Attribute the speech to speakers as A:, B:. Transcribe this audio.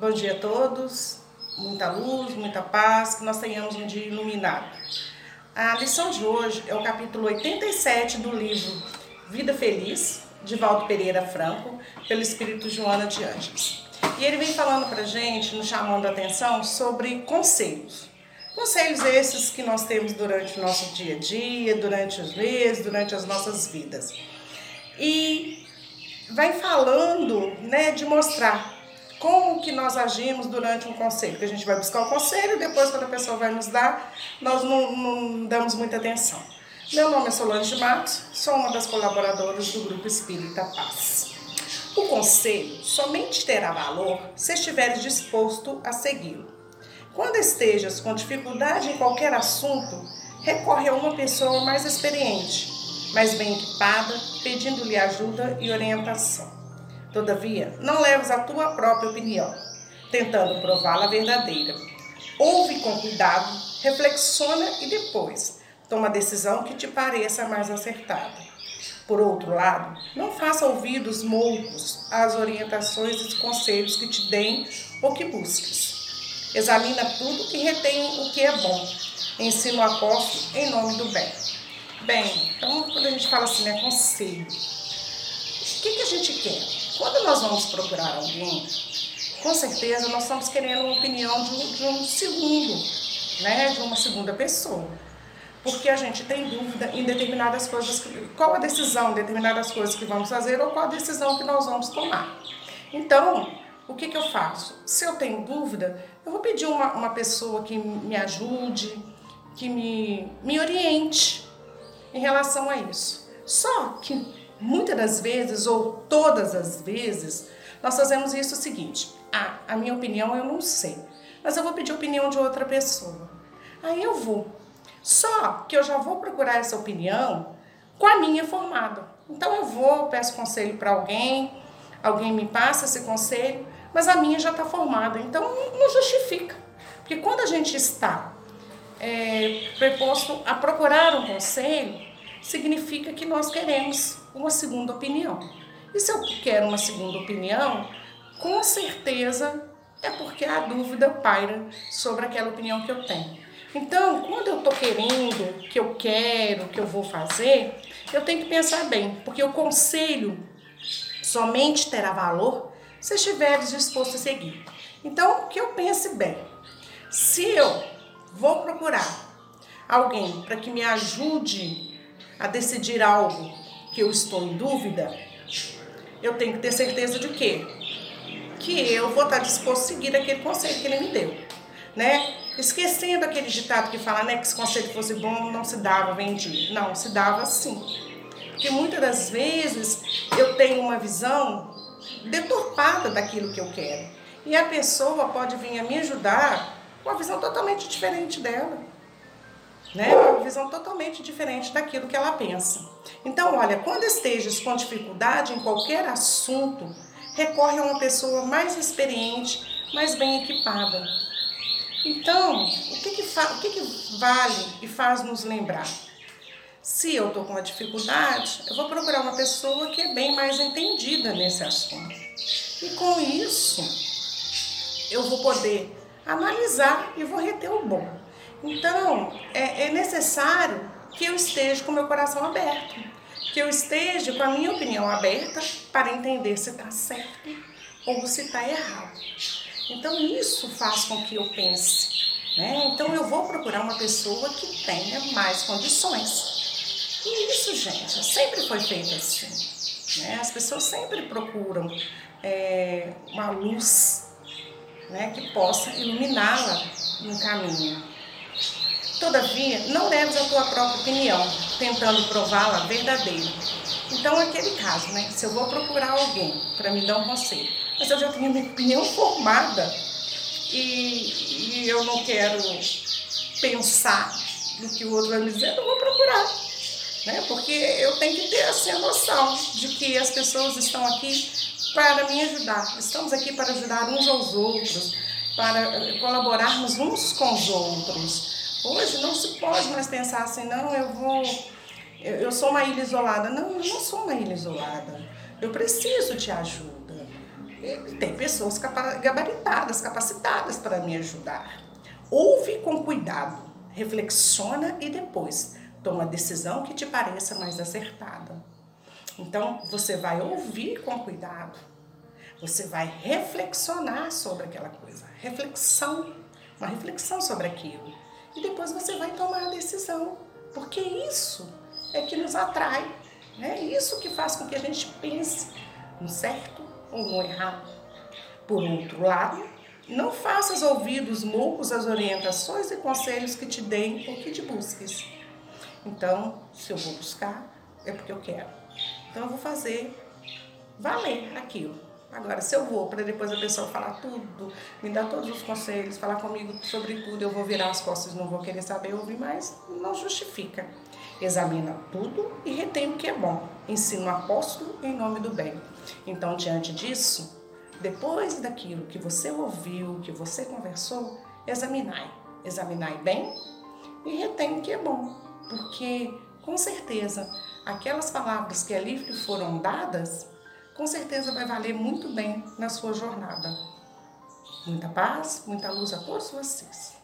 A: Bom dia a todos, muita luz, muita paz, que nós tenhamos um dia iluminado. A lição de hoje é o capítulo 87 do livro Vida Feliz, de Valdo Pereira Franco, pelo Espírito Joana de Anjos. E ele vem falando para gente, nos chamando a atenção sobre conselhos. Conselhos esses que nós temos durante o nosso dia a dia, durante os meses, durante as nossas vidas. E vai falando né, de mostrar como que nós agimos durante um conselho, que a gente vai buscar o conselho, depois quando a pessoa vai nos dar, nós não, não damos muita atenção. Meu nome é Solange Matos, sou uma das colaboradoras do Grupo Espírita Paz. O conselho somente terá valor se estiveres disposto a segui-lo. Quando estejas com dificuldade em qualquer assunto, recorre a uma pessoa mais experiente, mais bem equipada, pedindo-lhe ajuda e orientação. Todavia, não leves a tua própria opinião, tentando prová-la verdadeira. Ouve com cuidado, reflexiona e depois toma a decisão que te pareça mais acertada. Por outro lado, não faça ouvidos moucos às orientações e conselhos que te deem ou que busques. Examina tudo e retém o que é bom. Ensina o apóstolo em nome do bem. Bem, então quando a gente fala assim, né, conselho, o que, que a gente quer? Quando nós vamos procurar alguém, com certeza nós estamos querendo uma opinião de um, de um segundo, né, de uma segunda pessoa. Porque a gente tem dúvida em determinadas coisas, qual a decisão, em determinadas coisas que vamos fazer ou qual a decisão que nós vamos tomar. Então, o que, que eu faço? Se eu tenho dúvida, eu vou pedir uma, uma pessoa que me ajude, que me, me oriente em relação a isso. Só que muitas das vezes, ou todas as vezes, nós fazemos isso o seguinte: ah, a minha opinião eu não sei, mas eu vou pedir opinião de outra pessoa. Aí eu vou. Só que eu já vou procurar essa opinião com a minha formada. Então eu vou, peço conselho para alguém, alguém me passa esse conselho, mas a minha já está formada. Então não justifica. Porque quando a gente está é, preposto a procurar um conselho, significa que nós queremos uma segunda opinião. E se eu quero uma segunda opinião, com certeza é porque a dúvida paira sobre aquela opinião que eu tenho. Então, quando eu estou querendo, que eu quero, que eu vou fazer, eu tenho que pensar bem, porque o conselho somente terá valor se estiveres disposto a seguir. Então, que eu pense bem. Se eu vou procurar alguém para que me ajude a decidir algo que eu estou em dúvida, eu tenho que ter certeza de quê? Que eu vou estar disposto a seguir aquele conselho que ele me deu, né? Esquecendo aquele ditado que fala, né, que se o conselho fosse bom, não se dava, vendia. Não, se dava sim. Porque muitas das vezes eu tenho uma visão deturpada daquilo que eu quero. E a pessoa pode vir a me ajudar com uma visão totalmente diferente dela né? Uma visão totalmente diferente daquilo que ela pensa. Então, olha, quando estejas com dificuldade em qualquer assunto, recorre a uma pessoa mais experiente, mais bem equipada. Então, o que que, o que, que vale e faz nos lembrar? Se eu estou com uma dificuldade, eu vou procurar uma pessoa que é bem mais entendida nesse assunto. E com isso, eu vou poder analisar e vou reter o bom. Então, é, é necessário que eu esteja com meu coração aberto, que eu esteja com a minha opinião aberta para entender se está certo ou se está errado. Então, isso faz com que eu pense. Né? Então, eu vou procurar uma pessoa que tenha mais condições. E isso, gente, sempre foi feito assim. Né? As pessoas sempre procuram é, uma luz né, que possa iluminá-la no caminho. Todavia, não leves a tua própria opinião, tentando prová-la verdadeira. Então, aquele caso, né? Se eu vou procurar alguém para me dar um conselho, mas eu já tenho minha opinião formada e, e eu não quero pensar no que o outro vai me dizer, eu vou procurar. Né? Porque eu tenho que ter assim, a noção de que as pessoas estão aqui para me ajudar. Estamos aqui para ajudar uns aos outros, para colaborarmos uns com os outros. Não se pode mais pensar assim, não, eu vou. Eu, eu sou uma ilha isolada. Não, eu não sou uma ilha isolada. Eu preciso de ajuda. E tem pessoas gabaritadas, capacitadas para me ajudar. Ouve com cuidado, reflexiona e depois toma a decisão que te pareça mais acertada. Então, você vai ouvir com cuidado, você vai reflexionar sobre aquela coisa, reflexão, uma reflexão sobre aquilo. E depois você vai tomar a decisão, porque isso é que nos atrai, é isso que faz com que a gente pense no certo ou no errado. Por outro lado, não faças ouvidos moucos às orientações e conselhos que te deem ou que te busques. Então, se eu vou buscar, é porque eu quero. Então, eu vou fazer valer aquilo. Agora, se eu vou para depois a pessoa falar tudo, me dar todos os conselhos, falar comigo sobre tudo, eu vou virar as costas, não vou querer saber ouvir mais, não justifica. Examina tudo e retém o que é bom. Ensina o apóstolo em nome do bem. Então, diante disso, depois daquilo que você ouviu, que você conversou, examinai. Examinai bem e retém o que é bom. Porque, com certeza, aquelas palavras que ali foram dadas, com certeza vai valer muito bem na sua jornada. Muita paz, muita luz a todos vocês.